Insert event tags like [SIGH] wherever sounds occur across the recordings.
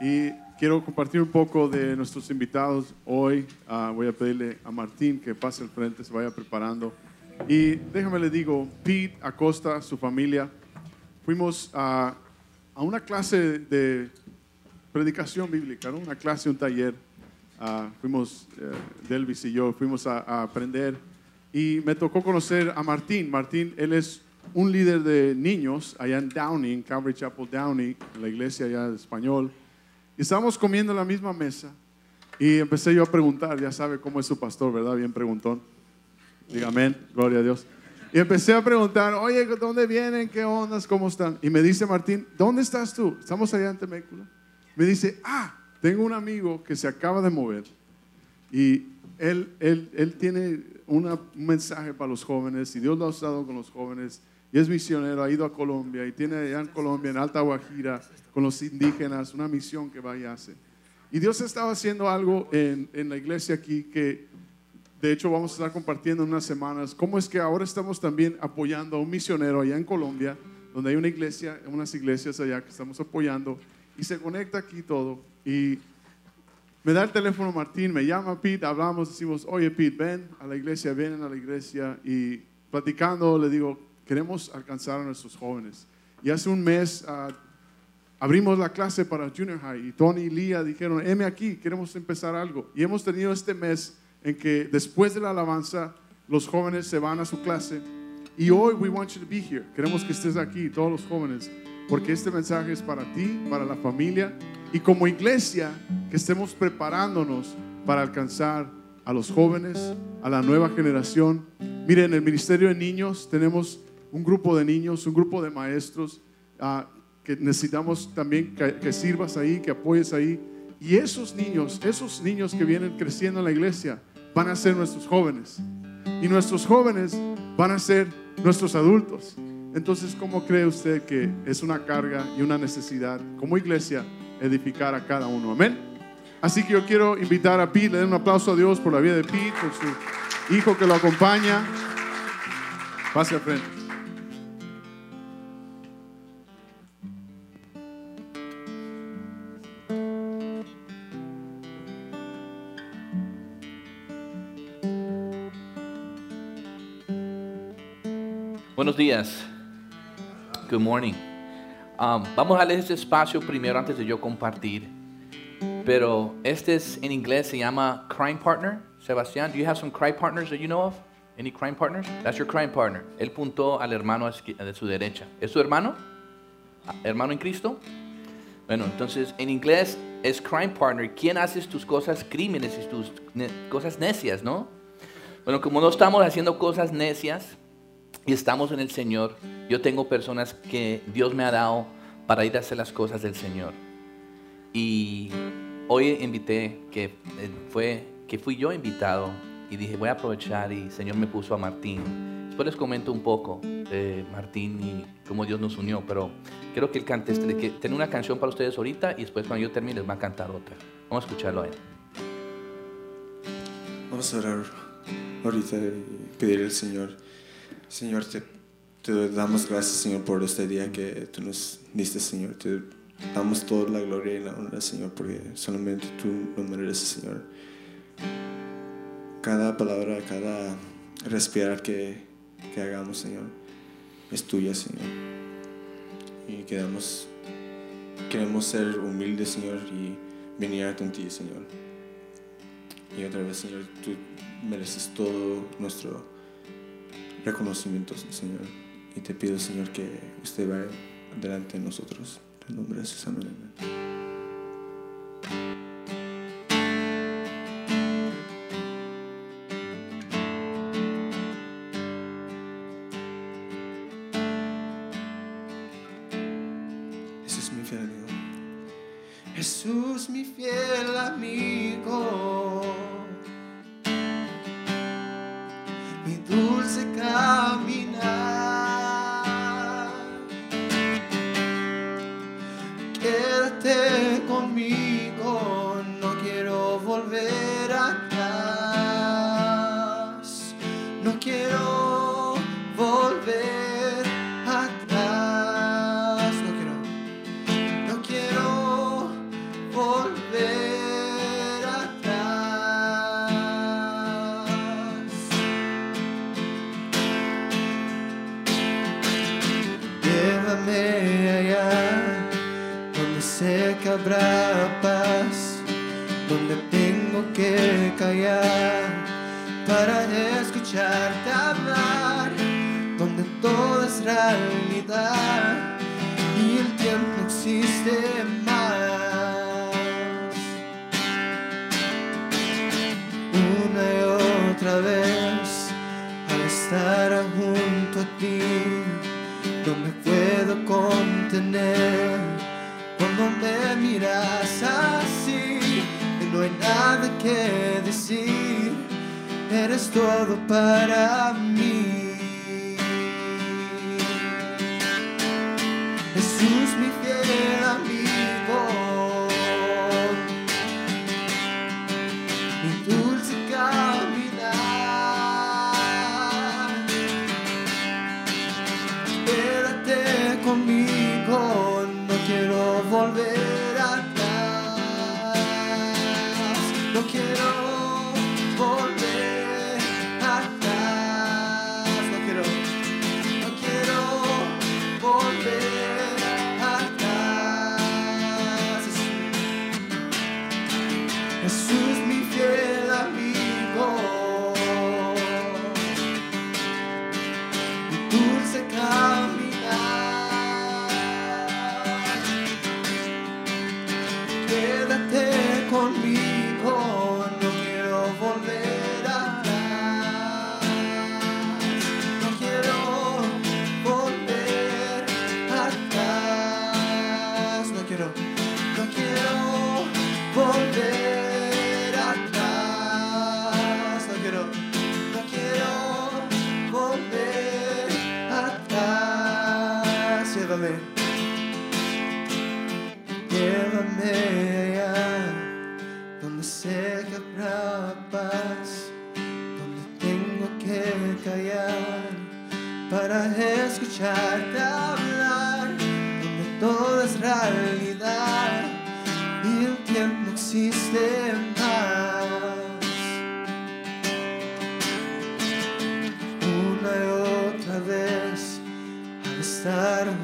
Y quiero compartir un poco de nuestros invitados hoy. Ah, voy a pedirle a Martín que pase al frente, se vaya preparando. Y déjame le digo, Pete Acosta, su familia, fuimos a, a una clase de predicación bíblica, ¿no? una clase, un taller. Ah, fuimos, eh, Delvis y yo, fuimos a, aprender y me tocó conocer a Martín. Martín, él es un líder de niños allá en Downey, Calvary Chapel Downey, en la iglesia allá de español. Y estábamos comiendo en la misma mesa y empecé yo a preguntar, ya sabe cómo es su pastor, ¿verdad? Bien preguntón. Diga amén, gloria a Dios. Y empecé a preguntar, oye, ¿dónde vienen? ¿Qué ondas? ¿Cómo están? Y me dice Martín, ¿dónde estás tú? Estamos allá en Temécula. Me dice, ah, tengo un amigo que se acaba de mover y él, él, él tiene una, un mensaje para los jóvenes y Dios lo ha usado con los jóvenes y es misionero, ha ido a Colombia y tiene allá en Colombia, en Alta Guajira, con los indígenas, una misión que va y hace. Y Dios estaba haciendo algo en, en la iglesia aquí que de hecho vamos a estar compartiendo en unas semanas, cómo es que ahora estamos también apoyando a un misionero allá en Colombia, donde hay una iglesia, unas iglesias allá que estamos apoyando y se conecta aquí todo y me da el teléfono Martín, me llama Pete, hablamos, decimos, oye Pete, ven a la iglesia, ven a la iglesia y platicando le digo, queremos alcanzar a nuestros jóvenes. Y hace un mes uh, abrimos la clase para Junior High y Tony y Lía dijeron, heme aquí, queremos empezar algo. Y hemos tenido este mes en que después de la alabanza los jóvenes se van a su clase y hoy we want you to be here. Queremos que estés aquí, todos los jóvenes, porque este mensaje es para ti, para la familia y como iglesia que estemos preparándonos para alcanzar a los jóvenes, a la nueva generación. Miren, en el Ministerio de Niños tenemos un grupo de niños, un grupo de maestros uh, que necesitamos también que, que sirvas ahí, que apoyes ahí. Y esos niños, esos niños que vienen creciendo en la iglesia, van a ser nuestros jóvenes. Y nuestros jóvenes van a ser nuestros adultos. Entonces, ¿cómo cree usted que es una carga y una necesidad como iglesia edificar a cada uno? Amén. Así que yo quiero invitar a Pete, le den un aplauso a Dios por la vida de Pete, por su hijo que lo acompaña. Pase al frente. Días. Good morning. Um, vamos a leer este espacio primero antes de yo compartir. Pero este es en inglés se llama crime partner. Sebastián, do you have some crime partners that you know of? Any crime partners? That's your crime partner. Él puntó al hermano de su derecha. ¿Es su hermano? ¿Hermano en Cristo? Bueno, entonces en inglés es crime partner. ¿Quién hace tus cosas crímenes y tus ne cosas necias, no? Bueno, como no estamos haciendo cosas necias, y estamos en el Señor, yo tengo personas que Dios me ha dado para ir a hacer las cosas del Señor. Y hoy invité, que fue que fui yo invitado y dije, voy a aprovechar y el Señor me puso a Martín. Después les comento un poco de Martín y cómo Dios nos unió, pero quiero que él cante, este, que tengo una canción para ustedes ahorita y después cuando yo termine les va a cantar otra. Vamos a escucharlo a él. Vamos a orar ahorita y pedir al Señor Señor, te, te, damos gracias, Señor, por este día que tú nos diste, Señor. Te damos toda la gloria y la honra, Señor, porque solamente tú lo mereces, Señor. Cada palabra, cada respirar que, que hagamos, Señor, es tuya, Señor. Y queremos, queremos ser humildes, Señor, y venir a ti, Señor. Y otra vez, Señor, tú mereces todo nuestro reconocimientos, Señor. Y te pido, Señor, que usted vaya delante de nosotros. En nombre de Jesús, amén. Jesús, mi fiel amigo. Jesús, mi fiel amigo. Y el tiempo existe más. Una y otra vez, al estar junto a ti, no me puedo contener cuando me miras así y no hay nada que decir, eres todo para mí.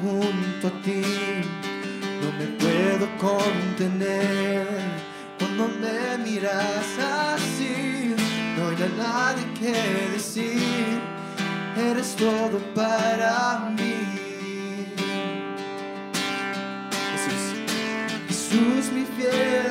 Junto a ti. No me puedo contener. Cuando me miras así no hay nada que decir. Eres todo para mí. Jesús Jesús mi fiel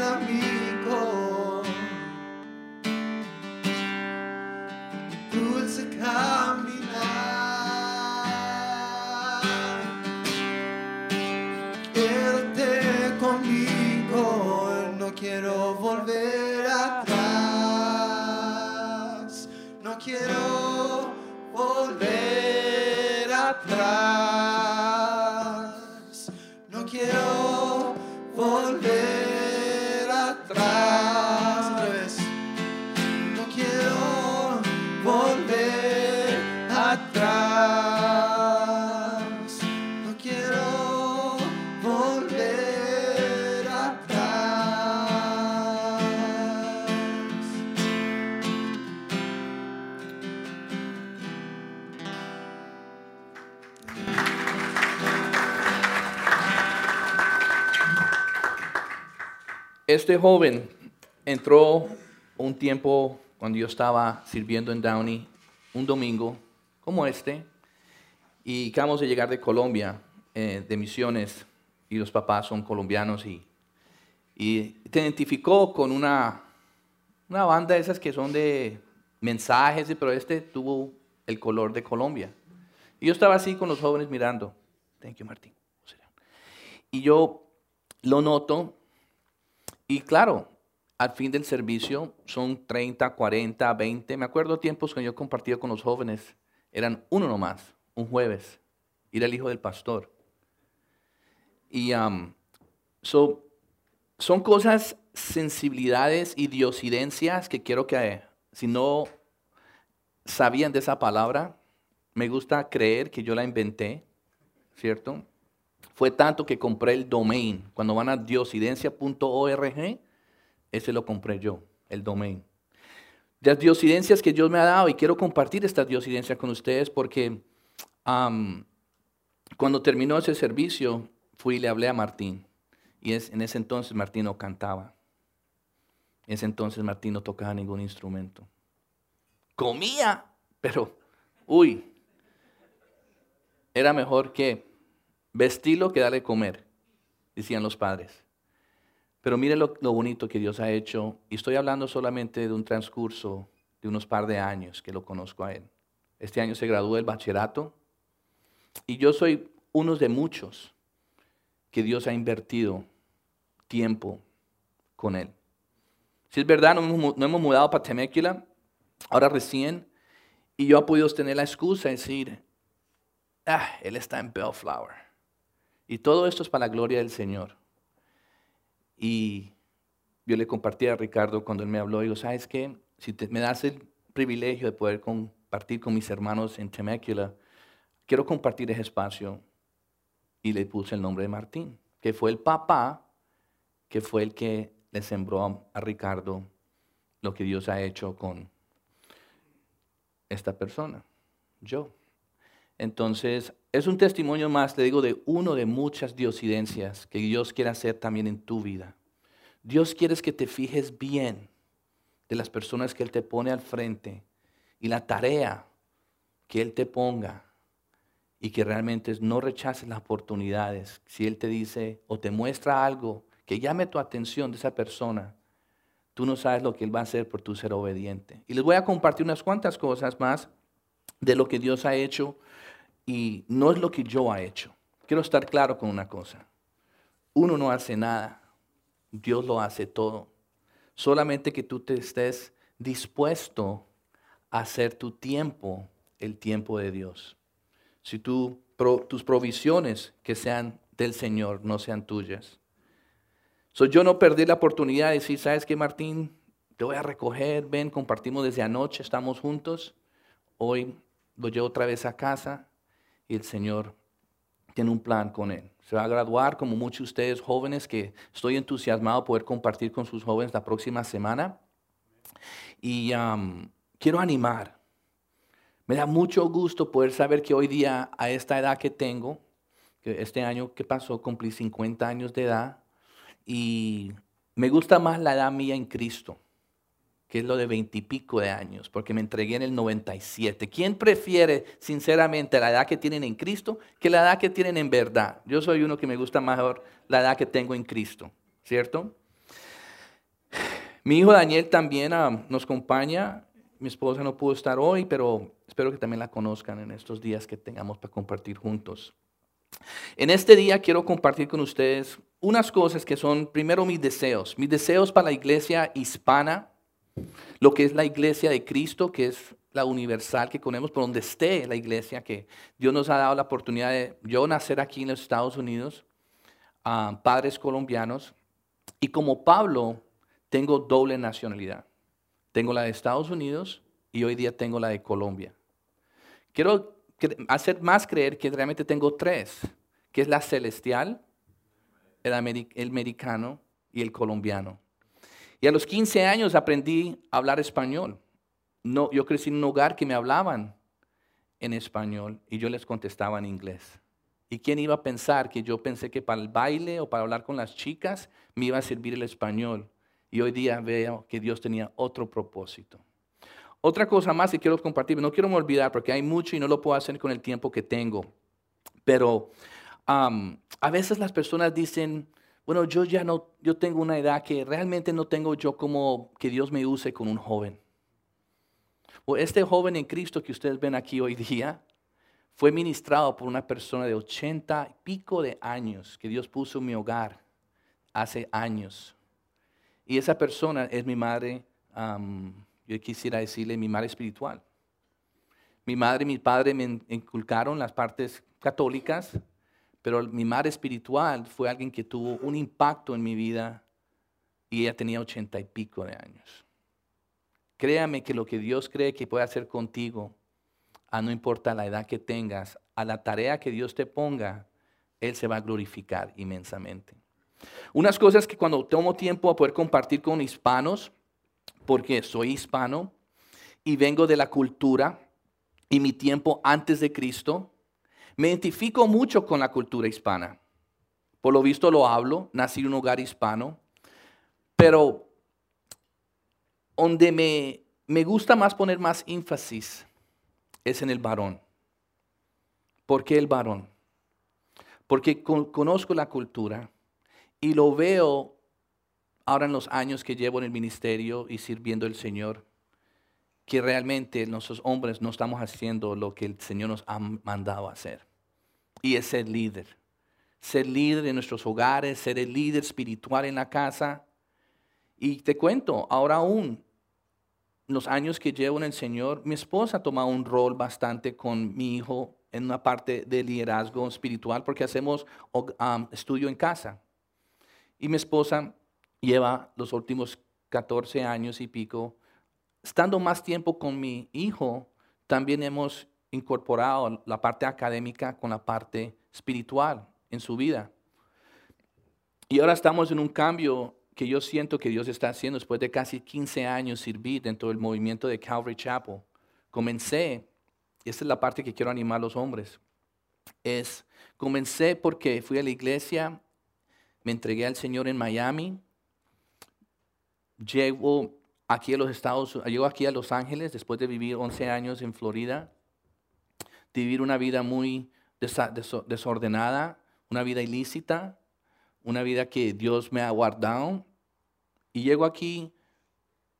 Este joven entró un tiempo cuando yo estaba sirviendo en Downey, un domingo como este, y acabamos de llegar de Colombia, eh, de misiones, y los papás son colombianos, y, y te identificó con una, una banda de esas que son de mensajes, pero este tuvo el color de Colombia. Y yo estaba así con los jóvenes mirando. Thank you, Martín. Y yo lo noto y claro, al fin del servicio son 30, 40, 20. Me acuerdo tiempos que yo compartía con los jóvenes. Eran uno nomás, un jueves. Era el hijo del pastor. Y so, son cosas, sensibilidades y que quiero que, si no sabían de esa palabra, me gusta creer que yo la inventé, ¿cierto? Fue tanto que compré el domain. Cuando van a diosidencia.org, ese lo compré yo, el domain. Las diosidencias que Dios me ha dado, y quiero compartir estas diosidencias con ustedes porque cuando terminó ese servicio, fui y le hablé a Martín. Y es, en ese entonces Martín no cantaba. En ese entonces Martín no tocaba ningún instrumento. Comía, pero, uy, era mejor que vestirlo que darle comer, decían los padres. Pero mire lo, bonito que Dios ha hecho, y estoy hablando solamente de un transcurso de unos par de años que lo conozco a él. Este año se graduó del bachillerato, y yo soy uno de muchos que Dios ha invertido tiempo con él. Si es verdad, no hemos, mudado para Temecula, ahora recién, y yo he podido tener la excusa de decir, ah, él está en Bellflower. Y todo esto es para la gloria del Señor. Y yo le compartí a Ricardo cuando él me habló, digo, ¿sabes qué? Si me das el privilegio de poder compartir con mis hermanos en Temecula, quiero compartir ese espacio. Y le puse el nombre de Martín, que fue el papá, que fue el que le sembró a Ricardo lo que Dios ha hecho con esta persona, yo. Entonces, es un testimonio más, le digo, de uno de muchas diosidencias que Dios quiere hacer también en tu vida. Dios quiere que te fijes bien de las personas que Él te pone al frente y la tarea que Él te ponga y que realmente no rechaces las oportunidades. Si Él te dice o te muestra algo que llame tu atención de esa persona, tú no sabes lo que Él va a hacer por tu ser obediente. Y les voy a compartir unas cuantas cosas más de lo que Dios ha hecho y no es lo que yo ha hecho. Quiero estar claro con una cosa. Uno no hace nada, Dios lo hace todo. Solamente que tú te estés dispuesto a hacer tu tiempo el tiempo de Dios. Si tú, tus provisiones que sean del Señor, no sean tuyas. So, yo no perdí la oportunidad de decir, ¿sabes qué, Martín? Te voy a recoger, ven, compartimos desde anoche, estamos juntos. Hoy lo llevo otra vez a casa y el Señor tiene un plan con él. Se va a graduar como muchos de ustedes jóvenes que estoy entusiasmado poder compartir con sus jóvenes la próxima semana. Y quiero animar. Me da mucho gusto poder saber que hoy día, a esta edad que tengo, que este año que pasó, cumplí 50 años de edad, y me gusta más la edad mía en Cristo que es lo de veintipico de años, porque me entregué en el 97. ¿Quién prefiere, sinceramente, la edad que tienen en Cristo que la edad que tienen en verdad? Yo soy uno que me gusta mejor la edad que tengo en Cristo, ¿cierto? Mi hijo Daniel también ah, nos acompaña. Mi esposa no pudo estar hoy, pero espero que también la conozcan en estos días que tengamos para compartir juntos. En este día quiero compartir con ustedes unas cosas que son, primero, mis deseos. Mis deseos para la iglesia hispana lo que es la iglesia de Cristo, que es la universal que conocemos, por donde esté la iglesia, que Dios nos ha dado la oportunidad de yo nacer aquí en los Estados Unidos, padres colombianos, y como Pablo tengo doble nacionalidad. Tengo la de Estados Unidos y hoy día tengo la de Colombia. Quiero hacer más creer que realmente tengo tres, que es la celestial, el, americano y el colombiano. Y a los 15 años aprendí a hablar español. No, yo crecí en un hogar que me hablaban en español y yo les contestaba en inglés. ¿Y quién iba a pensar que yo pensé que para el baile o para hablar con las chicas me iba a servir el español? Y hoy día veo que Dios tenía otro propósito. Otra cosa más que quiero compartir, no quiero me olvidar porque hay mucho y no lo puedo hacer con el tiempo que tengo. Pero a veces las personas dicen, bueno, yo ya no, yo tengo una edad que realmente no tengo yo como que Dios me use con un joven. Este joven en Cristo que ustedes ven aquí hoy día fue ministrado por una persona de ochenta y pico de años que Dios puso en mi hogar hace años. Y esa persona es mi madre, yo quisiera decirle mi madre espiritual. Mi madre y mi padre me inculcaron las partes católicas, pero mi madre espiritual fue alguien que tuvo un impacto en mi vida y ella tenía ochenta y pico de años. Créame que lo que Dios cree que puede hacer contigo, a no importa la edad que tengas, a la tarea que Dios te ponga, Él se va a glorificar inmensamente. Unas cosas que cuando tomo tiempo a poder compartir con hispanos, porque soy hispano y vengo de la cultura y mi tiempo antes de Cristo, me identifico mucho con la cultura hispana. Por lo visto lo hablo, nací en un hogar hispano, pero donde me, me gusta más poner más énfasis es en el varón. ¿Por qué el varón? Porque conozco la cultura y lo veo ahora en los años que llevo en el ministerio y sirviendo al Señor, que realmente nosotros hombres no estamos haciendo lo que el Señor nos ha mandado hacer. Y es ser líder. Ser líder en nuestros hogares, ser el líder espiritual en la casa. Y te cuento, ahora aún, los años que llevo en el Señor, mi esposa ha tomado un rol bastante con mi hijo en una parte de liderazgo espiritual porque hacemos estudio en casa. Y mi esposa lleva los últimos 14 años y pico, estando más tiempo con mi hijo, también hemos incorporado la parte académica con la parte espiritual en su vida. Y ahora estamos en un cambio que yo siento que Dios está haciendo después de casi 15 años servir dentro del movimiento de Calvary Chapel. Comencé, y esta es la parte que quiero animar a los hombres, es, comencé porque fui a la iglesia, me entregué al Señor en Miami, llego aquí a los Estados llego aquí a Los Ángeles después de vivir 11 años en Florida, vivir una vida muy desordenada, una vida ilícita, una vida que Dios me ha guardado. Y llego aquí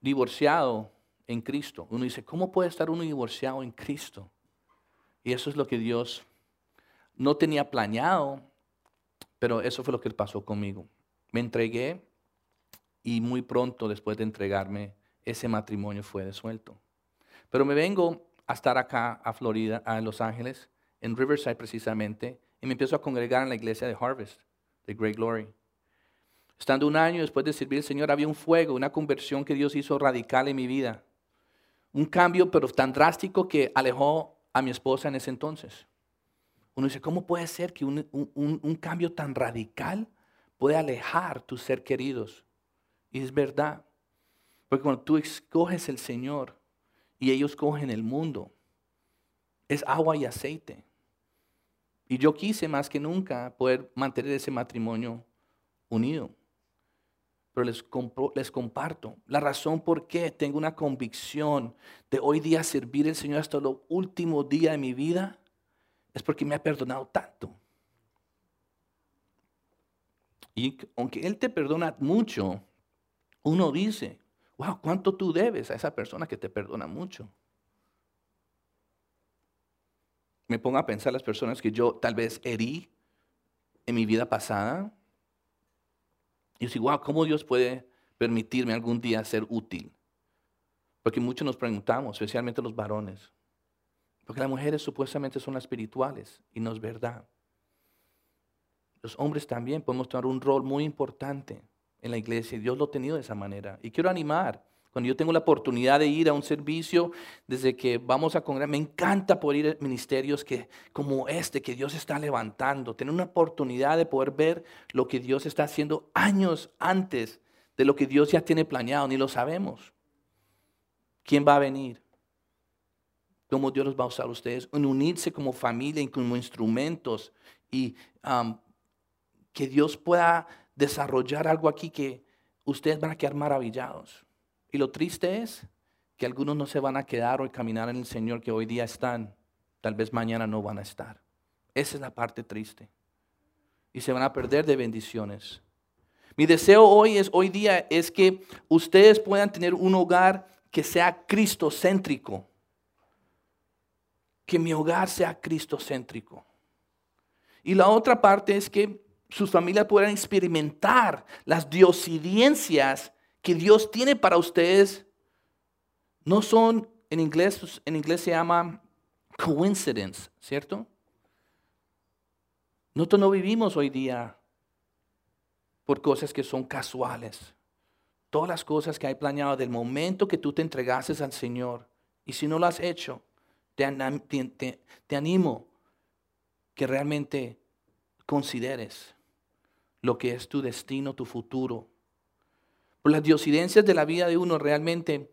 divorciado en Cristo. Uno dice, ¿cómo puede estar uno divorciado en Cristo? Y eso es lo que Dios no tenía planeado, pero eso fue lo que pasó conmigo. Me entregué y muy pronto después de entregarme, ese matrimonio fue desuelto. Pero me vengo a estar acá a Florida, a Los Ángeles, en Riverside precisamente, y me empiezo a congregar en la iglesia de Harvest, de Great Glory. Estando un año después de servir al Señor, había un fuego, una conversión que Dios hizo radical en mi vida. Un cambio, pero tan drástico que alejó a mi esposa en ese entonces. Uno dice, ¿cómo puede ser que un, un cambio tan radical puede alejar tus ser queridos? Y es verdad. Porque cuando tú escoges el Señor y ellos cogen el mundo, es agua y aceite. Y yo quise más que nunca poder mantener ese matrimonio unido. Pero les, comparto la razón por qué tengo una convicción de hoy día servir al Señor hasta los últimos días de mi vida es porque me ha perdonado tanto. Y aunque Él te perdona mucho, uno dice, wow, ¿cuánto tú debes a esa persona que te perdona mucho? Me pongo a pensar las personas que yo tal vez herí en mi vida pasada. Y digo, wow, ¿cómo Dios puede permitirme algún día ser útil? Porque muchos nos preguntamos, especialmente los varones, porque las mujeres supuestamente son las espirituales y no es verdad. Los hombres también podemos tomar un rol muy importante en la iglesia. Dios lo ha tenido de esa manera. Y quiero animar, cuando yo tengo la oportunidad de ir a un servicio, desde que vamos a congregar, me encanta poder ir a ministerios que, como este que Dios está levantando, tener una oportunidad de poder ver lo que Dios está haciendo años antes de lo que Dios ya tiene planeado, ni lo sabemos. ¿Quién va a venir? ¿Cómo Dios los va a usar a ustedes? Unirse como familia y como instrumentos y um, que Dios pueda desarrollar algo aquí que ustedes van a quedar maravillados. Y lo triste es que algunos no se van a quedar o caminar en el Señor que hoy día están, tal vez mañana no van a estar. Esa es la parte triste. Y se van a perder de bendiciones. Mi deseo hoy es hoy día es que ustedes puedan tener un hogar que sea cristocéntrico. Que mi hogar sea cristocéntrico. Y la otra parte es que sus familias puedan experimentar las diosidencias que Dios tiene para ustedes. No son, en inglés, en inglés se llama coincidence, ¿cierto? Nosotros no vivimos hoy día por cosas que son casuales. Todas las cosas que hay planeado del momento que tú te entregases al Señor. Y si no lo has hecho, te, te, te animo que realmente consideres lo que es tu destino, tu futuro. Por las diosidencias de la vida de uno realmente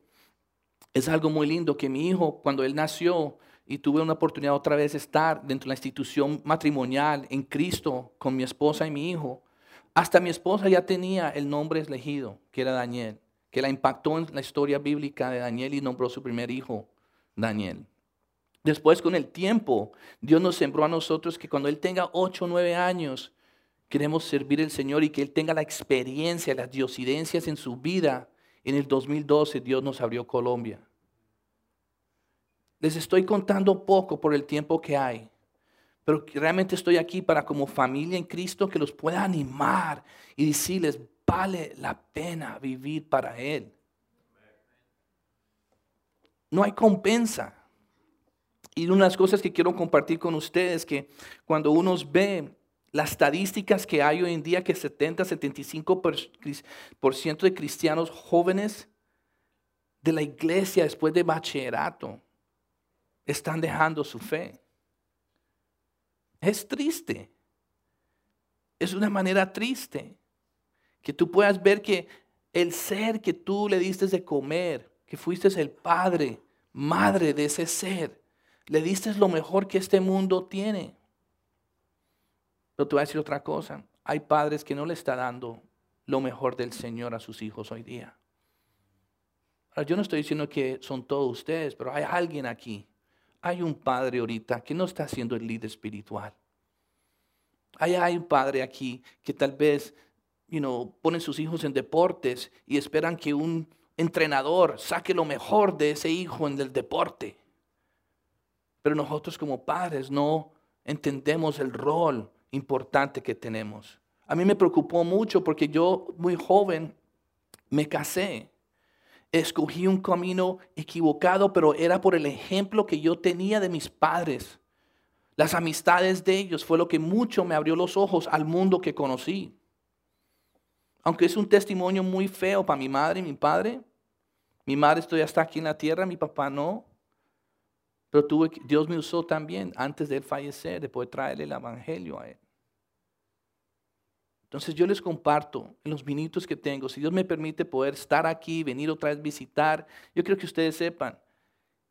es algo muy lindo que mi hijo, cuando él nació, y tuve una oportunidad otra vez de estar dentro de la institución matrimonial en Cristo con mi esposa y mi hijo, hasta mi esposa ya tenía el nombre elegido, que era Daniel, que la impactó en la historia bíblica de Daniel y nombró su primer hijo, Daniel. Después, con el tiempo, Dios nos sembró a nosotros que cuando Él tenga 8 o 9 años, queremos servir al Señor y que Él tenga la experiencia, las diosidencias en su vida. En el 2012 Dios nos abrió Colombia. Les estoy contando poco por el tiempo que hay, pero realmente estoy aquí para como familia en Cristo que los pueda animar y decirles, vale la pena vivir para Él. No hay compensa. Y una de las cosas que quiero compartir con ustedes que cuando uno ve las estadísticas que hay hoy en día, que 70-75% de cristianos jóvenes de la iglesia después de bachillerato están dejando su fe. Es triste. Es una manera triste que tú puedas ver que el ser que tú le diste de comer, que fuiste el padre, madre de ese ser, le diste lo mejor que este mundo tiene. Pero te voy a decir otra cosa. Hay padres que no le están dando lo mejor del Señor a sus hijos hoy día. Yo no estoy diciendo que son todos ustedes, pero hay alguien aquí hay un padre ahorita que no está siendo el líder espiritual. Hay, hay un padre aquí que tal vez, you know, pone sus hijos en deportes y esperan que un entrenador saque lo mejor de ese hijo en el deporte. Pero nosotros como padres no entendemos el rol importante que tenemos. A mí me preocupó mucho porque yo muy joven me casé escogí un camino equivocado, pero era por el ejemplo que yo tenía de mis padres. Las amistades de ellos fue lo que mucho me abrió los ojos al mundo que conocí. Aunque es un testimonio muy feo para mi madre y mi padre. Mi madre estoy hasta aquí en la tierra, mi papá no. Pero tuve, Dios me usó también antes de él fallecer, de poder traerle el evangelio a él. Entonces yo les comparto en los minutos que tengo, si Dios me permite poder estar aquí, venir otra vez visitar, yo quiero que ustedes sepan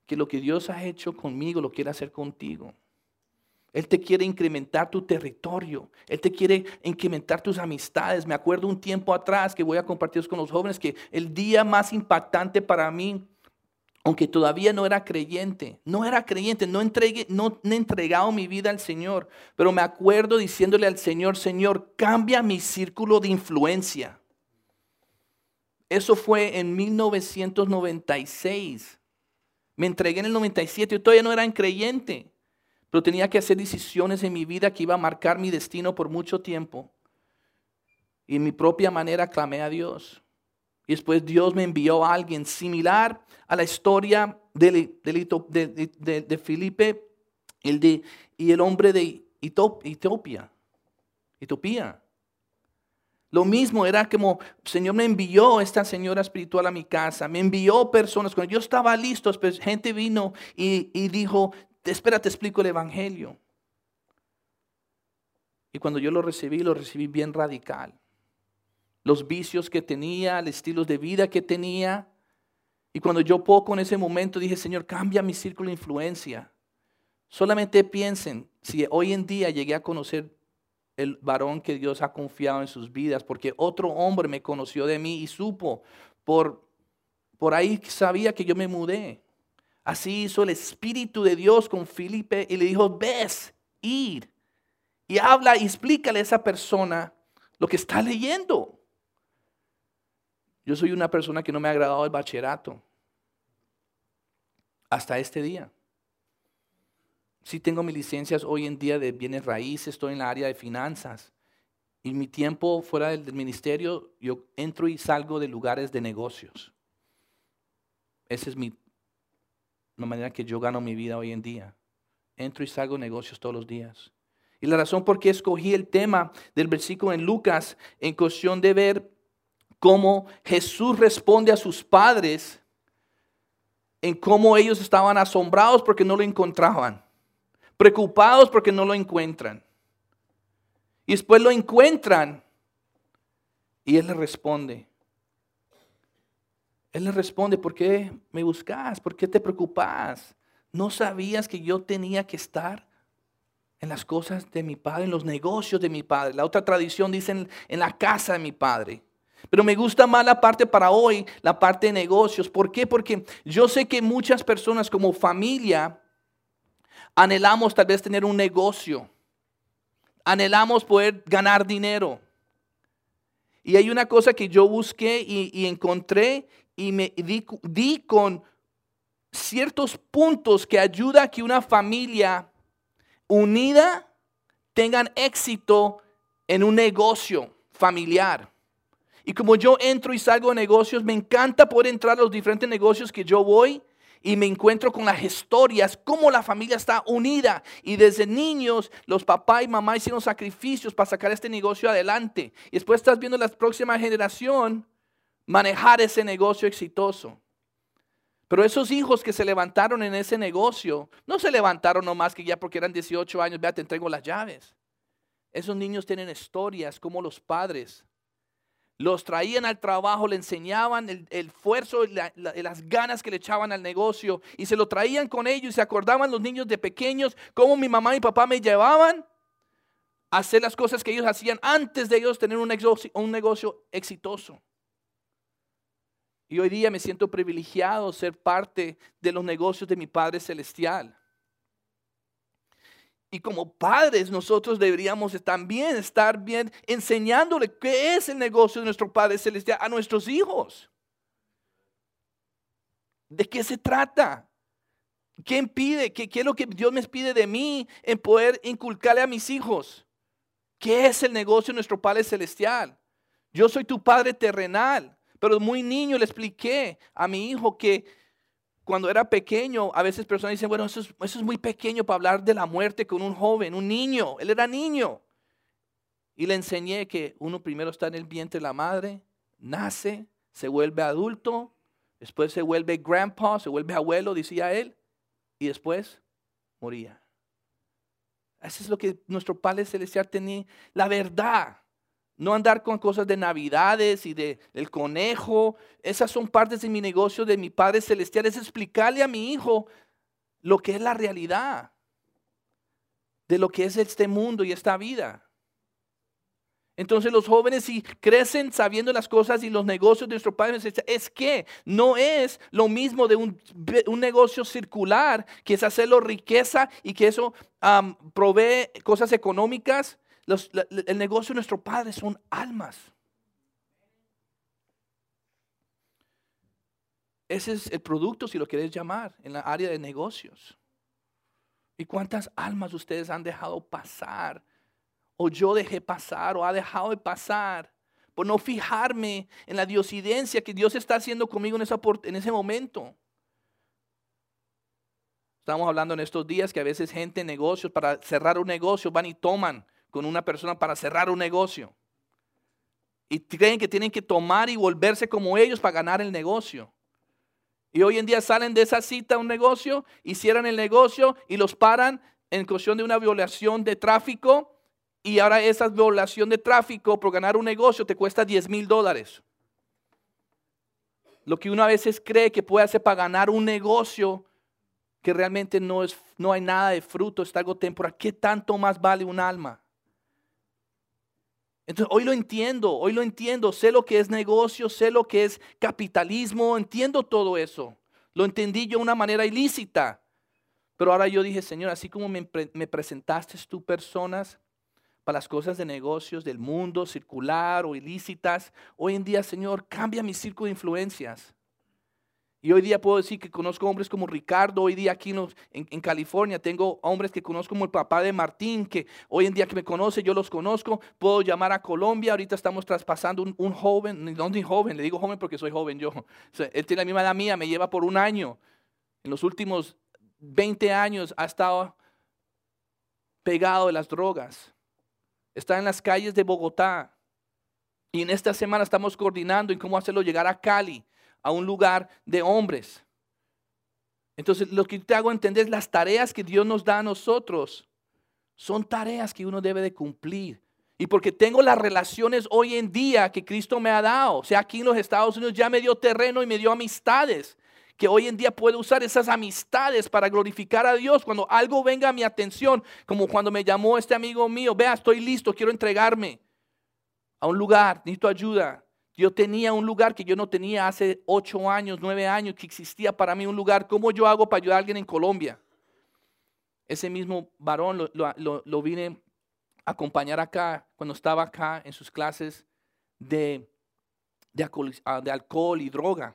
que lo que Dios ha hecho conmigo lo quiere hacer contigo. Él te quiere incrementar tu territorio. Él te quiere incrementar tus amistades. Me acuerdo un tiempo atrás que voy a compartir con los jóvenes que el día más impactante para mí aunque todavía no era creyente, no era creyente, no, entregué, no, he entregado mi vida al Señor, pero me acuerdo diciéndole al Señor, Señor, cambia mi círculo de influencia. Eso fue en 1996. Me entregué en el 97, yo todavía no era creyente, pero tenía que hacer decisiones en mi vida que iba a marcar mi destino por mucho tiempo. Y en mi propia manera clamé a Dios. Y después Dios me envió a alguien similar a la historia de, de, Felipe el y el hombre de Etiopía. Etiopía. Lo mismo era como, Señor me envió esta señora espiritual a mi casa, me envió personas, cuando yo estaba listo, pues, gente vino y, y dijo, espera, te explico el Evangelio. Y cuando yo lo recibí, lo recibí bien radical los vicios que tenía, el estilo de vida que tenía. Y cuando yo poco en ese momento dije, Señor, cambia mi círculo de influencia. Solamente piensen, si hoy en día llegué a conocer el varón que Dios ha confiado en sus vidas, porque otro hombre me conoció de mí y supo, por, por ahí sabía que yo me mudé. Así hizo el Espíritu de Dios con Felipe y le dijo, ves, ir. Y habla y explícale a esa persona lo que está leyendo. Yo soy una persona que no me ha agradado el bachillerato. Hasta este día. Sí tengo mis licencias hoy en día de bienes raíces, estoy en la área de finanzas. Y mi tiempo fuera del ministerio, yo entro y salgo de lugares de negocios. Esa es mi, la manera que yo gano mi vida hoy en día. Entro y salgo de negocios todos los días. Y la razón por qué escogí el tema del versículo en Lucas en cuestión de ver cómo Jesús responde a sus padres en cómo ellos estaban asombrados porque no lo encontraban, preocupados porque no lo encuentran. Y después lo encuentran y Él le responde. Él le responde, ¿por qué me buscas? ¿Por qué te preocupas? ¿No sabías que yo tenía que estar en las cosas de mi padre, en los negocios de mi padre? La otra tradición dice en la casa de mi padre. Pero me gusta más la parte para hoy, la parte de negocios. ¿Por qué? Porque yo sé que muchas personas como familia anhelamos tal vez tener un negocio. Anhelamos poder ganar dinero. Y hay una cosa que yo busqué y, encontré y me di, con ciertos puntos que ayuda a que una familia unida tengan éxito en un negocio familiar. Y como yo entro y salgo de negocios, me encanta poder entrar a los diferentes negocios que yo voy y me encuentro con las historias, cómo la familia está unida. Y desde niños, los papás y mamá hicieron sacrificios para sacar este negocio adelante. Y después estás viendo la próxima generación manejar ese negocio exitoso. Pero esos hijos que se levantaron en ese negocio, no se levantaron nomás que ya porque eran 18 años, vea, te entrego las llaves. Esos niños tienen historias como los padres los traían al trabajo, le enseñaban el, esfuerzo y las ganas que le echaban al negocio y se lo traían con ellos y se acordaban los niños de pequeños cómo mi mamá y papá me llevaban a hacer las cosas que ellos hacían antes de ellos tener un negocio, un negocio exitoso. Y hoy día me siento privilegiado ser parte de los negocios de mi Padre Celestial. Y como padres nosotros deberíamos también estar bien enseñándole qué es el negocio de nuestro Padre Celestial a nuestros hijos. ¿De qué se trata? ¿Quién pide? ¿Qué, ¿Qué, es lo que Dios me pide de mí en poder inculcarle a mis hijos? ¿Qué es el negocio de nuestro Padre Celestial? Yo soy tu Padre terrenal, pero muy niño le expliqué a mi hijo que cuando era pequeño, a veces personas dicen, bueno, eso es, muy pequeño para hablar de la muerte con un joven, un niño. Él era niño. Y le enseñé que uno primero está en el vientre de la madre, nace, se vuelve adulto, después se vuelve grandpa, se vuelve abuelo, decía él, y después moría. Eso es lo que nuestro Padre Celestial tenía, la verdad. No andar con cosas de navidades y de, del conejo. Esas son partes de mi negocio de mi Padre Celestial. Es explicarle a mi hijo lo que es la realidad de lo que es este mundo y esta vida. Entonces los jóvenes si crecen sabiendo las cosas y los negocios de nuestro Padre es que no es lo mismo de un, negocio circular, que es hacerlo riqueza y que eso provee cosas económicas el negocio de nuestro Padre son almas. Ese es el producto, si lo quieres llamar, en la área de negocios. ¿Y cuántas almas ustedes han dejado pasar? O yo dejé pasar, o ha dejado de pasar, por no fijarme en la diosidencia que Dios está haciendo conmigo en, en ese momento. Estamos hablando en estos días que a veces gente en negocios, para cerrar un negocio, van y toman con una persona para cerrar un negocio. Y creen que tienen que tomar y volverse como ellos para ganar el negocio. Y hoy en día salen de esa cita a un negocio y cierran el negocio y los paran en cuestión de una violación de tráfico. Y ahora esa violación de tráfico por ganar un negocio te cuesta 10 mil dólares. Lo que uno a veces cree que puede hacer para ganar un negocio que realmente no, es, no hay nada de fruto, es algo temporal. ¿Qué tanto más vale un alma? Entonces, hoy lo entiendo, hoy lo entiendo, sé lo que es negocio, sé lo que es capitalismo, entiendo todo eso. Lo entendí yo de una manera ilícita. Pero ahora yo dije, Señor, así como me, presentaste tú personas para las cosas de negocios del mundo, circular o ilícitas, hoy en día, Señor, cambia mi círculo de influencias. Y hoy día puedo decir que conozco hombres como Ricardo, hoy día aquí en, California tengo hombres que conozco como el papá de Martín, que hoy en día que me conoce, yo los conozco, puedo llamar a Colombia, ahorita estamos traspasando un, joven, no ni joven, le digo joven porque soy joven yo, [LAUGHS] él tiene la misma edad mía, me lleva por un año, en los últimos 20 años ha estado pegado de las drogas, está en las calles de Bogotá, y en esta semana estamos coordinando en cómo hacerlo llegar a Cali a un lugar de hombres. Entonces, lo que te hago entender es las tareas que Dios nos da a nosotros. Son tareas que uno debe de cumplir. Y porque tengo las relaciones hoy en día que Cristo me ha dado. O sea, aquí en los Estados Unidos ya me dio terreno y me dio amistades que hoy en día puedo usar esas amistades para glorificar a Dios cuando algo venga a mi atención, como cuando me llamó este amigo mío, vea, estoy listo, quiero entregarme a un lugar, necesito ayuda. Yo tenía un lugar que yo no tenía hace ocho años, nueve años, que existía para mí un lugar. ¿Cómo yo hago para ayudar a alguien en Colombia? Ese mismo varón lo, vine a acompañar acá cuando estaba acá en sus clases de, de alcohol y droga.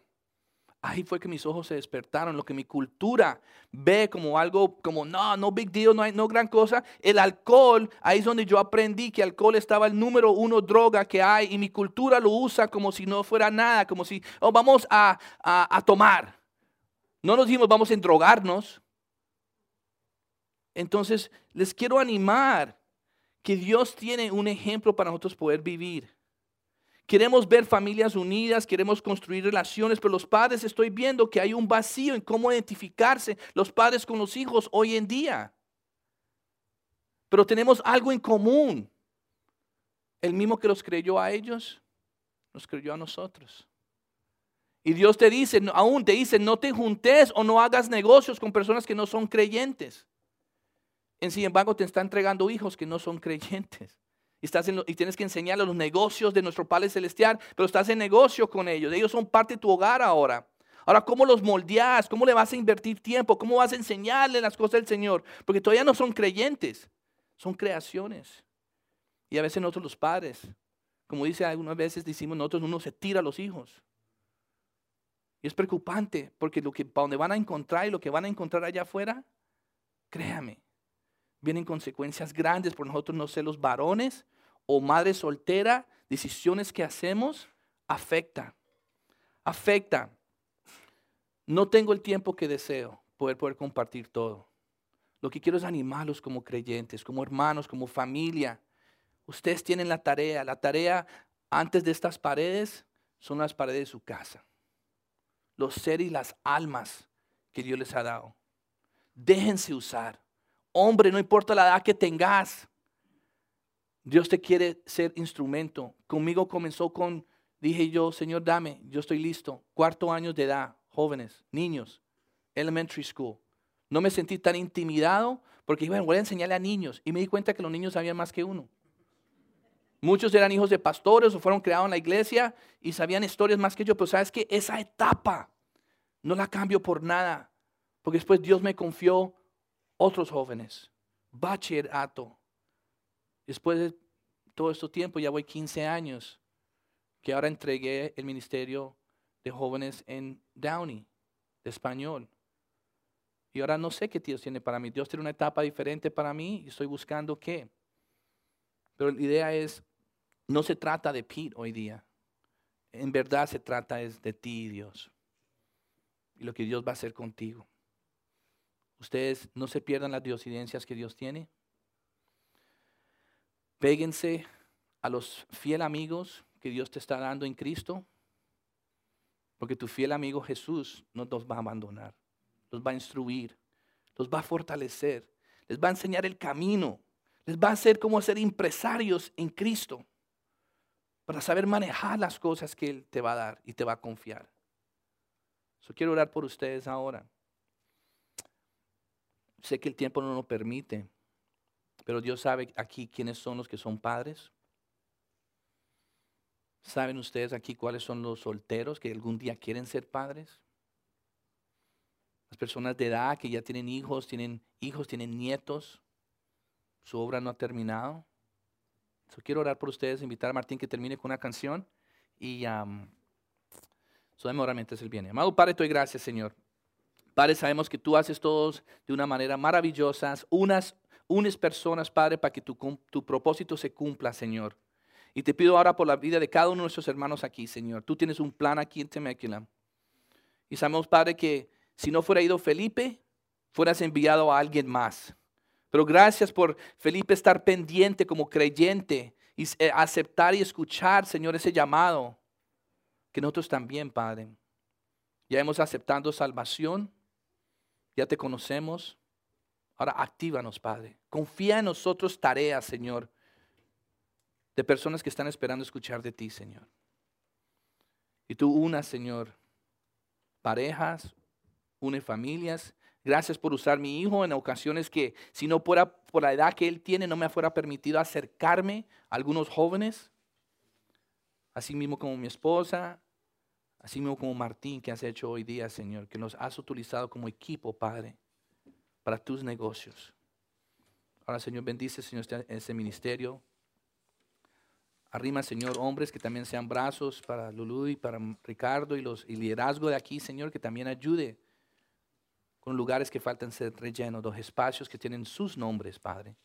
Ahí fue que mis ojos se despertaron, lo que mi cultura ve como algo, como no, no big deal, no, hay, no gran cosa. El alcohol, ahí es donde yo aprendí que alcohol estaba el número uno droga que hay y mi cultura lo usa como si no fuera nada, como si, oh, vamos a, a, a tomar. No nos dijimos vamos a endrogarnos. Entonces, les quiero animar que Dios tiene un ejemplo para nosotros poder vivir. Queremos ver familias unidas, queremos construir relaciones, pero los padres estoy viendo que hay un vacío en cómo identificarse los padres con los hijos hoy en día. Pero tenemos algo en común. El mismo que los creyó a ellos, nos creyó a nosotros. Y Dios te dice, aún te dice, no te juntes o no hagas negocios con personas que no son creyentes. En sin embargo, te está entregando hijos que no son [LAUGHS] creyentes. Estás y tienes que enseñarle los negocios de nuestro Padre Celestial, pero estás en negocio con ellos. Ellos son parte de tu hogar ahora. Ahora, ¿cómo los moldeas? ¿Cómo le vas a invertir tiempo? ¿Cómo vas a enseñarle las cosas del Señor? Porque todavía no son creyentes, son creaciones. Y a veces nosotros los padres, como dice algunas veces, decimos nosotros, uno se tira a los hijos. Y es preocupante porque lo que, para donde van a encontrar y lo que van a encontrar allá afuera, créame, vienen consecuencias grandes por nosotros no ser los varones o madre soltera, decisiones que hacemos, afecta, afecta. No tengo el tiempo que deseo poder poder compartir todo. Lo que quiero es animarlos como creyentes, como hermanos, como familia. Ustedes tienen la tarea. La tarea antes de estas paredes son las paredes de su casa. Los seres y las almas que Dios les ha dado. Déjense usar. Hombre, no importa la edad que tengas. Dios te quiere ser instrumento. Conmigo comenzó con, dije yo, Señor, dame, yo estoy listo. Cuarto años de edad, jóvenes, niños, elementary school. No me sentí tan intimidado porque bueno, voy a enseñarle a niños. Y me di cuenta que los niños sabían más que uno. Muchos eran hijos de pastores o fueron creados en la iglesia y sabían historias más que yo. Pero sabes que esa etapa no la cambio por nada. Porque después Dios me confió otros jóvenes, bachillerato. Después de todo este tiempo, ya voy 15 años, que ahora entregué el ministerio de jóvenes en Downey, de español. Y ahora no sé qué Dios tiene para mí. Dios tiene una etapa diferente para mí y estoy buscando qué. Pero la idea es, no se trata de Pete hoy día. En verdad se trata es de ti, Dios. Y lo que Dios va a hacer contigo. Ustedes no se pierdan las diosidencias que Dios tiene. Péguense a los fiel amigos que Dios te está dando en Cristo. Porque tu fiel amigo Jesús no los va a abandonar. Los va a instruir. Los va a fortalecer. Les va a enseñar el camino. Les va a hacer cómo ser empresarios en Cristo. Para saber manejar las cosas que Él te va a dar y te va a confiar. Yo quiero orar por ustedes ahora. Sé que el tiempo no lo permite, pero Dios sabe aquí quiénes son los que son padres. ¿Saben ustedes aquí cuáles son los solteros que algún día quieren ser padres? Las personas de edad que ya tienen hijos, tienen hijos, tienen nietos. Su obra no ha terminado. Yo quiero orar por ustedes, invitar a Martín que termine con una canción y um, so, orar viene. Amado Padre, te doy gracias, Señor. Padre, sabemos que tú haces todos de una manera maravillosa, unas, unes personas, Padre, para que tu, tu propósito se cumpla, Señor. Y te pido ahora por la vida de cada uno de nuestros hermanos aquí, Señor. Tú tienes un plan aquí en Temecula. Y sabemos, Padre, que si no fuera ido Felipe, fueras enviado a alguien más. Pero gracias por Felipe estar pendiente como creyente y eh, aceptar y escuchar, Señor, ese llamado. Que nosotros también, Padre, ya hemos aceptado salvación ya te conocemos. Ahora actívanos, Padre. Confía en nosotros tareas, Señor, de personas que están esperando escuchar de ti, Señor. Y tú unas, Señor, parejas une familias. Gracias por usar mi hijo en ocasiones que si no fuera por la edad que él tiene, no me fuera permitido acercarme a algunos jóvenes. Así mismo como mi esposa, así mismo como Martín que has hecho hoy día, Señor, que nos has utilizado como equipo, Padre, para tus negocios. Ahora, Señor, bendice, Señor, este, este ministerio. Arrima, Señor, hombres que también sean brazos para Lulú y para Ricardo y los y liderazgo de aquí, Señor, que también ayude con lugares que faltan ser rellenos, los espacios que tienen sus nombres, Padre,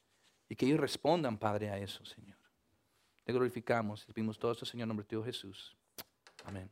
y que ellos respondan, Padre, a eso, Señor. Te glorificamos y pedimos todo esto, Señor, en nombre de Dios Jesús. Amén.